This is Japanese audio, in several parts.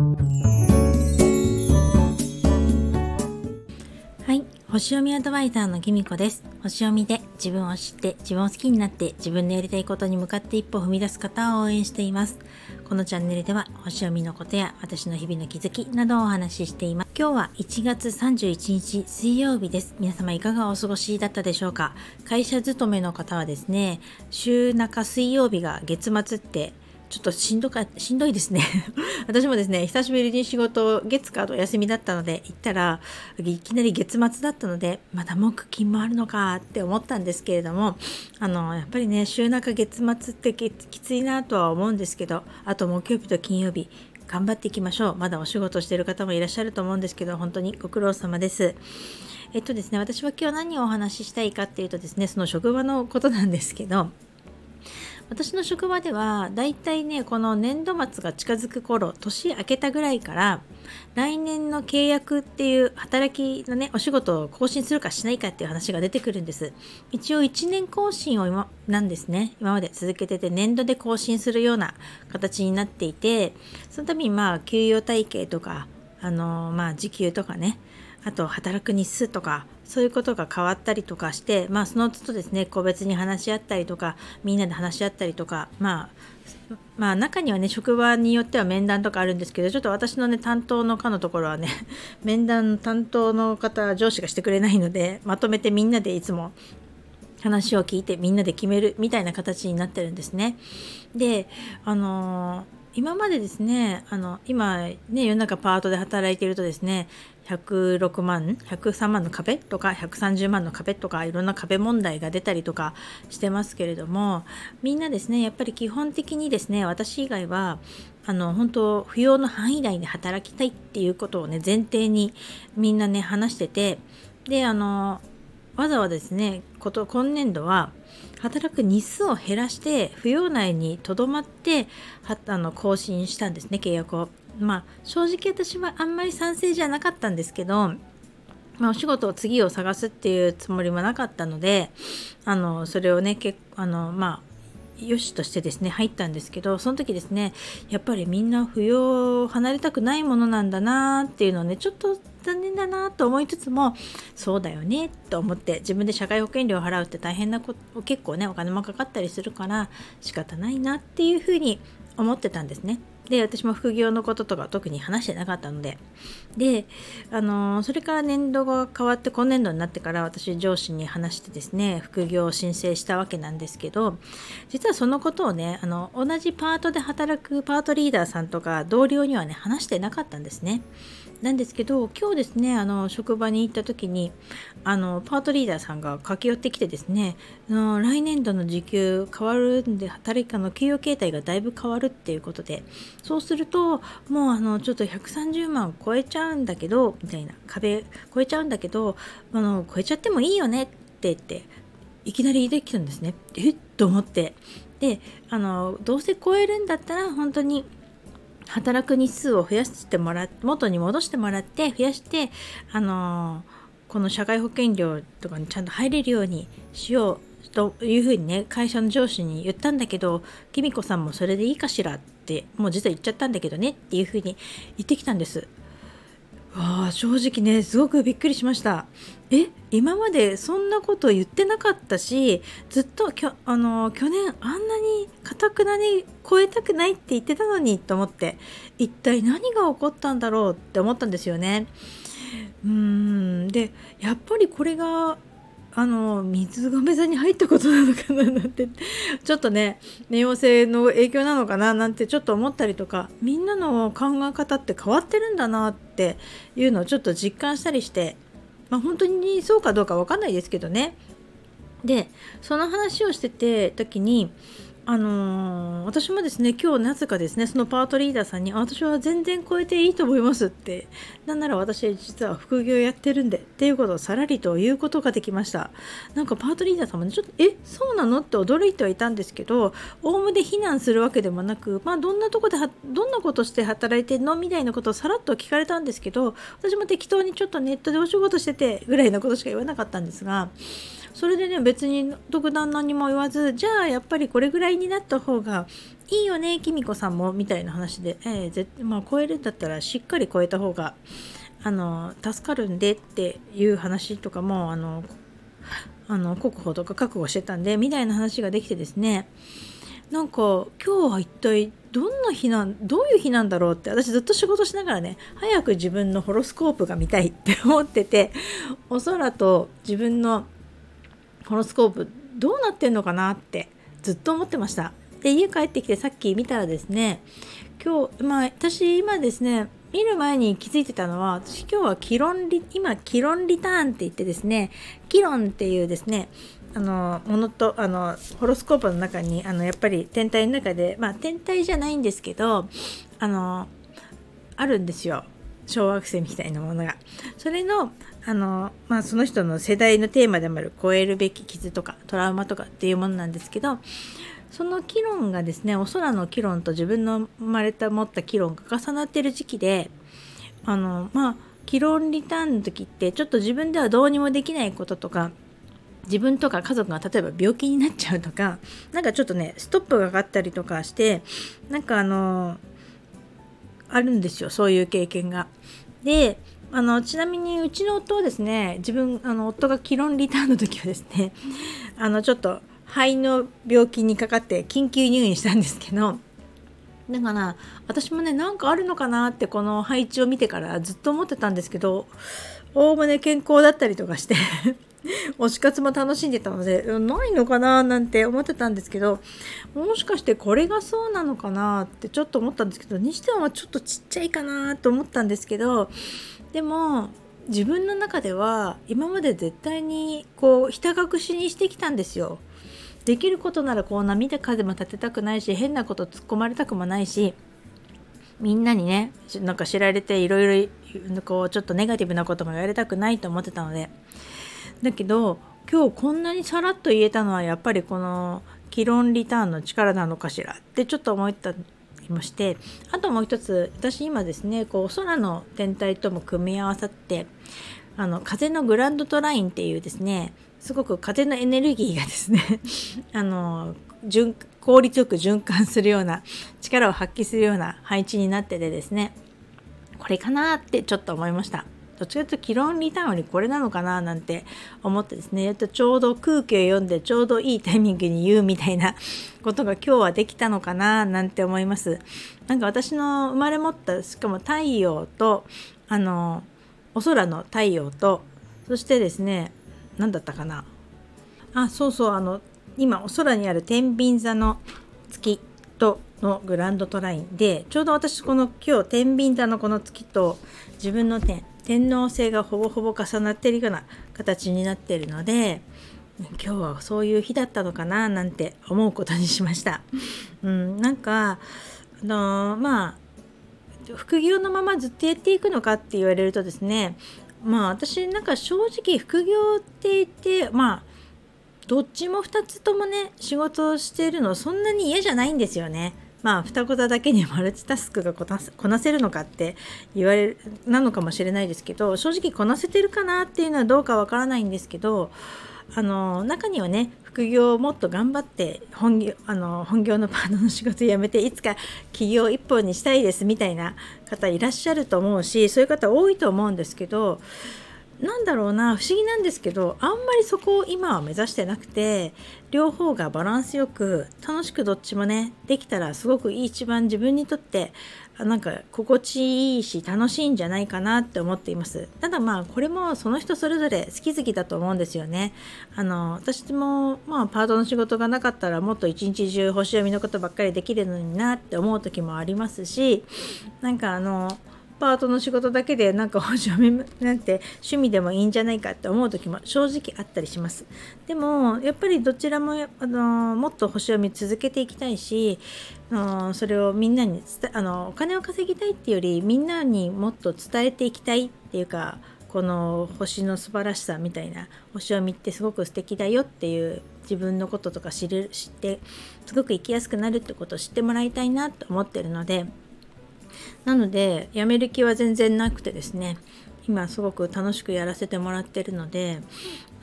はい星読みアドバイザーのきみこです。星読みで自分を知って自分を好きになって自分のやりたいことに向かって一歩踏み出す方を応援しています。このチャンネルでは星読みのことや私の日々の気づきなどをお話ししています。今日は1月31日水曜日です。皆様いかがお過ごしだったでしょうか。会社勤めの方はですね週中水曜日が月末ってちょっとしんどかしんどいですね。私もですね久しぶりに仕事月火と休みだったので行ったらいきなり月末だったのでまだ木金もあるのかって思ったんですけれどもあのやっぱりね週中月末ってきついなとは思うんですけどあと木曜日と金曜日頑張っていきましょう。まだお仕事してる方もいらっしゃると思うんですけど本当にご苦労様です。えっとですね私は今日何をお話ししたいかっていうとですねその職場のことなんですけど私の職場ではだいたいねこの年度末が近づく頃年明けたぐらいから来年の契約っていう働きのねお仕事を更新するかしないかっていう話が出てくるんです。一応1年更新を今なんですね。今まで続けてて年度で更新するような形になっていてそのためにまあ給与体系とかあのまあ時給とかねあと働く日数とかそういうことが変わったりとかして、まあ、その都度ですね個別に話し合ったりとかみんなで話し合ったりとか、まあ、まあ中にはね職場によっては面談とかあるんですけどちょっと私のね担当の課のところはね 面談担当の方上司がしてくれないのでまとめてみんなでいつも話を聞いてみんなで決めるみたいな形になってるんですね。であのー今までですねあの今ね世の中パートで働いているとですね106万103万の壁とか130万の壁とかいろんな壁問題が出たりとかしてますけれどもみんなですねやっぱり基本的にですね私以外はあの本当扶養の範囲内で働きたいっていうことをね前提にみんなね話しててであのわざわざですねこと今年度は働く日数を減らして扶養内にとどまってはあの更新したんですね契約を。まあ正直私はあんまり賛成じゃなかったんですけどまあ、お仕事を次を探すっていうつもりもなかったのであのそれをねけあのまあよしとしてですね入ったんですけどその時ですねやっぱりみんな扶養を離れたくないものなんだなっていうのをねちょっと残念だなと思いつつもそうだよねと思って自分で社会保険料を払うって大変なこと結構ねお金もかかったりするから仕方ないなっていうふうに思ってたんですね。で私も副業のこととか特に話してなかったのでであのそれから年度が変わって今年度になってから私上司に話してですね副業を申請したわけなんですけど実はそのことをねあの同じパートで働くパートリーダーさんとか同僚にはね話してなかったんですね。なんですけど今日ですねあの職場に行った時にあのパートリーダーさんが駆け寄ってきてですねあの来年度の時給変わるんで働き方の給与形態がだいぶ変わるっていうことでそうするともうあのちょっと130万超えちゃうんだけどみたいな壁超えちゃうんだけどあの超えちゃってもいいよねって言っていきなり出てきたんですね。え？っと思ってであのどうせ超えるんだったら本当に働く日数を増やしてもらっ元に戻してもらって増やしてあのこの社会保険料とかにちゃんと入れるようにしようというふうにね会社の上司に言ったんだけどきみこさんもそれでいいかしら？ってもう実は言っちゃったんだけどねっていうふうに言ってきたんです。わあ正直ねすごくびっくりしました。え今までそんなこと言ってなかったしずっときょあの去年あんなにかたくなに超えたくないって言ってたのにと思って一体何が起こったんだろうって思ったんですよね。うーん。でやっぱりこれがあの水亀座に入ったことなのかななんてちょっとね冥王星の影響なのかななんてちょっと思ったりとかみんなの考え方って変わってるんだなっていうのをちょっと実感したりして、まあ、本当にそうかどうか分かんないですけどね。でその話をしてて時にあのー、私もですね今日なぜかですねそのパートリーダーさんに私は全然超えていいと思いますってなんなら私実は副業やってるんでっていうことをさらりと言うことができました。なんかパートリーダーさんもねちょっとえそうなのって驚いてはいたんですけどオウムで非難するわけでもなくまあどんなとこでどんなことして働いてんの？みたいなことをさらっと聞かれたんですけど私も適当にちょっとネットでお仕事しててぐらいのことしか言わなかったんですがそれでね別に特段何も言わずじゃあやっぱりこれぐらいになった方がいいよねきみこさんもみたいな話で、えーぜまあ、超えるんだったらしっかり超えた方があの助かるんでっていう話とかもあのあの国保とか覚悟してたんでみたいな話ができてですね。なんか今日は一体どんな日なんどういう日なんだろうって私ずっと仕事しながらね早く自分のホロスコープが見たいって思っててお空と自分のホロスコープどうなってんのかなってずっと思ってましたで家帰ってきてさっき見たらですね今日まあ私今ですね見る前に気づいてたのは私今日はキロンリ今キロンリターンって言ってですねキロンっていうですねあのものとあのホロスコープの中にあのやっぱり天体の中でまあ天体じゃないんですけどあのあるんですよ小惑星みたいなものが。それのあの、まあ、その人の世代のテーマでもある超えるべき傷とかトラウマとかっていうものなんですけどその議論がですねお空の議論と自分の生まれた持った議論が重なってる時期であのまあ議論リターンの時ってちょっと自分ではどうにもできないこととか自分とか家族が例えば病気になっちゃうとかなんかちょっとねストップがかかったりとかしてなんかあのあるんですよそういう経験が。であのちなみにうちの夫はですね自分あの夫がキロンリターンの時はですね あのちょっと肺の病気にかかって緊急入院したんですけどだから私もねなんかあるのかなってこの配置を見てからずっと思ってたんですけどおおむね健康だったりとかして 推し活も楽しんでたのでないのかななんて思ってたんですけどもしかしてこれがそうなのかなってちょっと思ったんですけどにしてはちょっとちっちゃいかなと思ったんですけどでも自分の中では今まで絶対にこうひた隠しにしてきたんですよ。できることならこう波で風も立てたくないし変なこと突っ込まれたくもないしみんなにねなんか知られていろいろこうちょっとネガティブなことも言われたくないと思ってたのでだけど今日こんなにさらっと言えたのはやっぱりこのキロンリターンの力なのかしらってちょっと思ったりもしてあともう一つ私今ですねこう空の天体とも組み合わさってあの風のグランドトラインっていうですねすごく風のエネルギーがですね あの効率よく循環するような力を発揮するような配置になっててですねこれかなってちょっと思いました。どっちかというとキロンリターンにこれなのかななんて思ってですねとちょうど空気を読んでちょうどいいタイミングに言うみたいなことが今日はできたのかななんて思います。なんか私の生まれ持ったしかも太陽とあのお空の太陽とそしてですね何だったかなあそうそうあの今お空にある天秤座の月とのグランドトラインでちょうど私この今日天秤座のこの月と自分の点天王星がほぼほぼ重なってるような形になってるので今日はそういう日だったのかななんて思うことにしました。うん、なんかあのー、まあ副業のままずっとやっていくのかって言われるとですねまあ私なんか正直副業って言ってまあどっちも2つともね仕事をしているのそんなに嫌じゃないんですよね。まあ双子座だけにマルチタスクがこなせるのかって言われるなのかもしれないですけど正直こなせてるかなっていうのはどうかわからないんですけどあの中にはね副業をもっと頑張って本業あの本業のパートの仕事辞めていつか起業一本にしたいですみたいな方いらっしゃると思うしそういう方多いと思うんですけどなんだろうな不思議なんですけどあんまりそこを今は目指してなくて両方がバランスよく楽しくどっちもねできたらすごく一番自分にとってなんか心地いいし楽しいんじゃないかなって思っています。ただまあこれもその人それぞれ好き好きだと思うんですよね。あの私もまあパートの仕事がなかったらもっと一日中星読みのことばっかりできるのになって思う時もありますしなんかあのパートの仕事だけでなんか星読みなんて趣味でもいいんじゃないかって思う時も正直あったりします。でもやっぱりどちらもあのもっと星読み続けていきたいしあそれをみんなにあのお金を稼ぎたいっていうよりみんなにもっと伝えていきたいっていうかこの星の素晴らしさみたいな星読みってすごく素敵だよっていう自分のこととか知る知ってすごく生きやすくなるってことを知ってもらいたいなと思ってるのでなので辞める気は全然なくてですね。今すごく楽しくやらせてもらってるので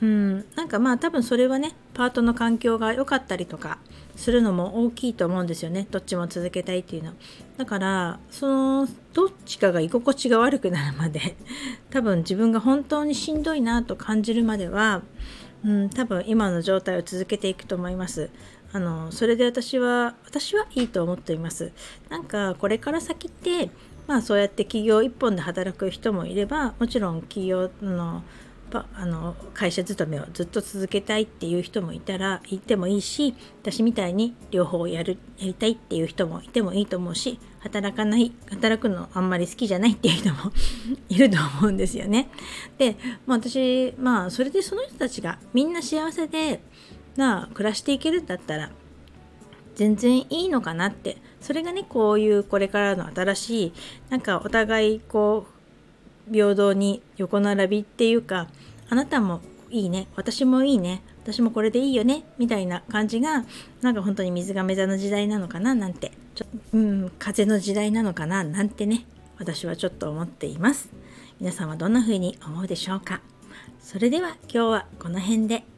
うんなんかまあ多分それはねパートの環境が良かったりとかするのも大きいと思うんですよね。どっちも続けたいっていうの。だからそのどっちかが居心地が悪くなるまで 多分自分が本当にしんどいなと感じるまでは、うん、多分今の状態を続けていくと思います。あのそれで私は私はいいと思っていますなんかこれから先ってまあそうやって企業一本で働く人もいればもちろん企業のあの会社勤めをずっと続けたいっていう人もいたらいてもいいし私みたいに両方やるやりたいっていう人もいてもいいと思うし働かない働くのあんまり好きじゃないっていう人も いると思うんですよね。で、まあ、私まあそれでその人たちがみんな幸せでな暮らしていけるんだったら全然いいのかなって。それがねこういうこれからの新しいなんかお互いこう平等に横並びっていうかあなたもいいね。私もいいね。私もこれでいいよね。みたいな感じがなんか本当に水亀座の時代なのかななんて。ちょうん風の時代なのかななんてね私はちょっと思っています。皆さんはどんな風に思うでしょうか。それでは今日はこの辺で。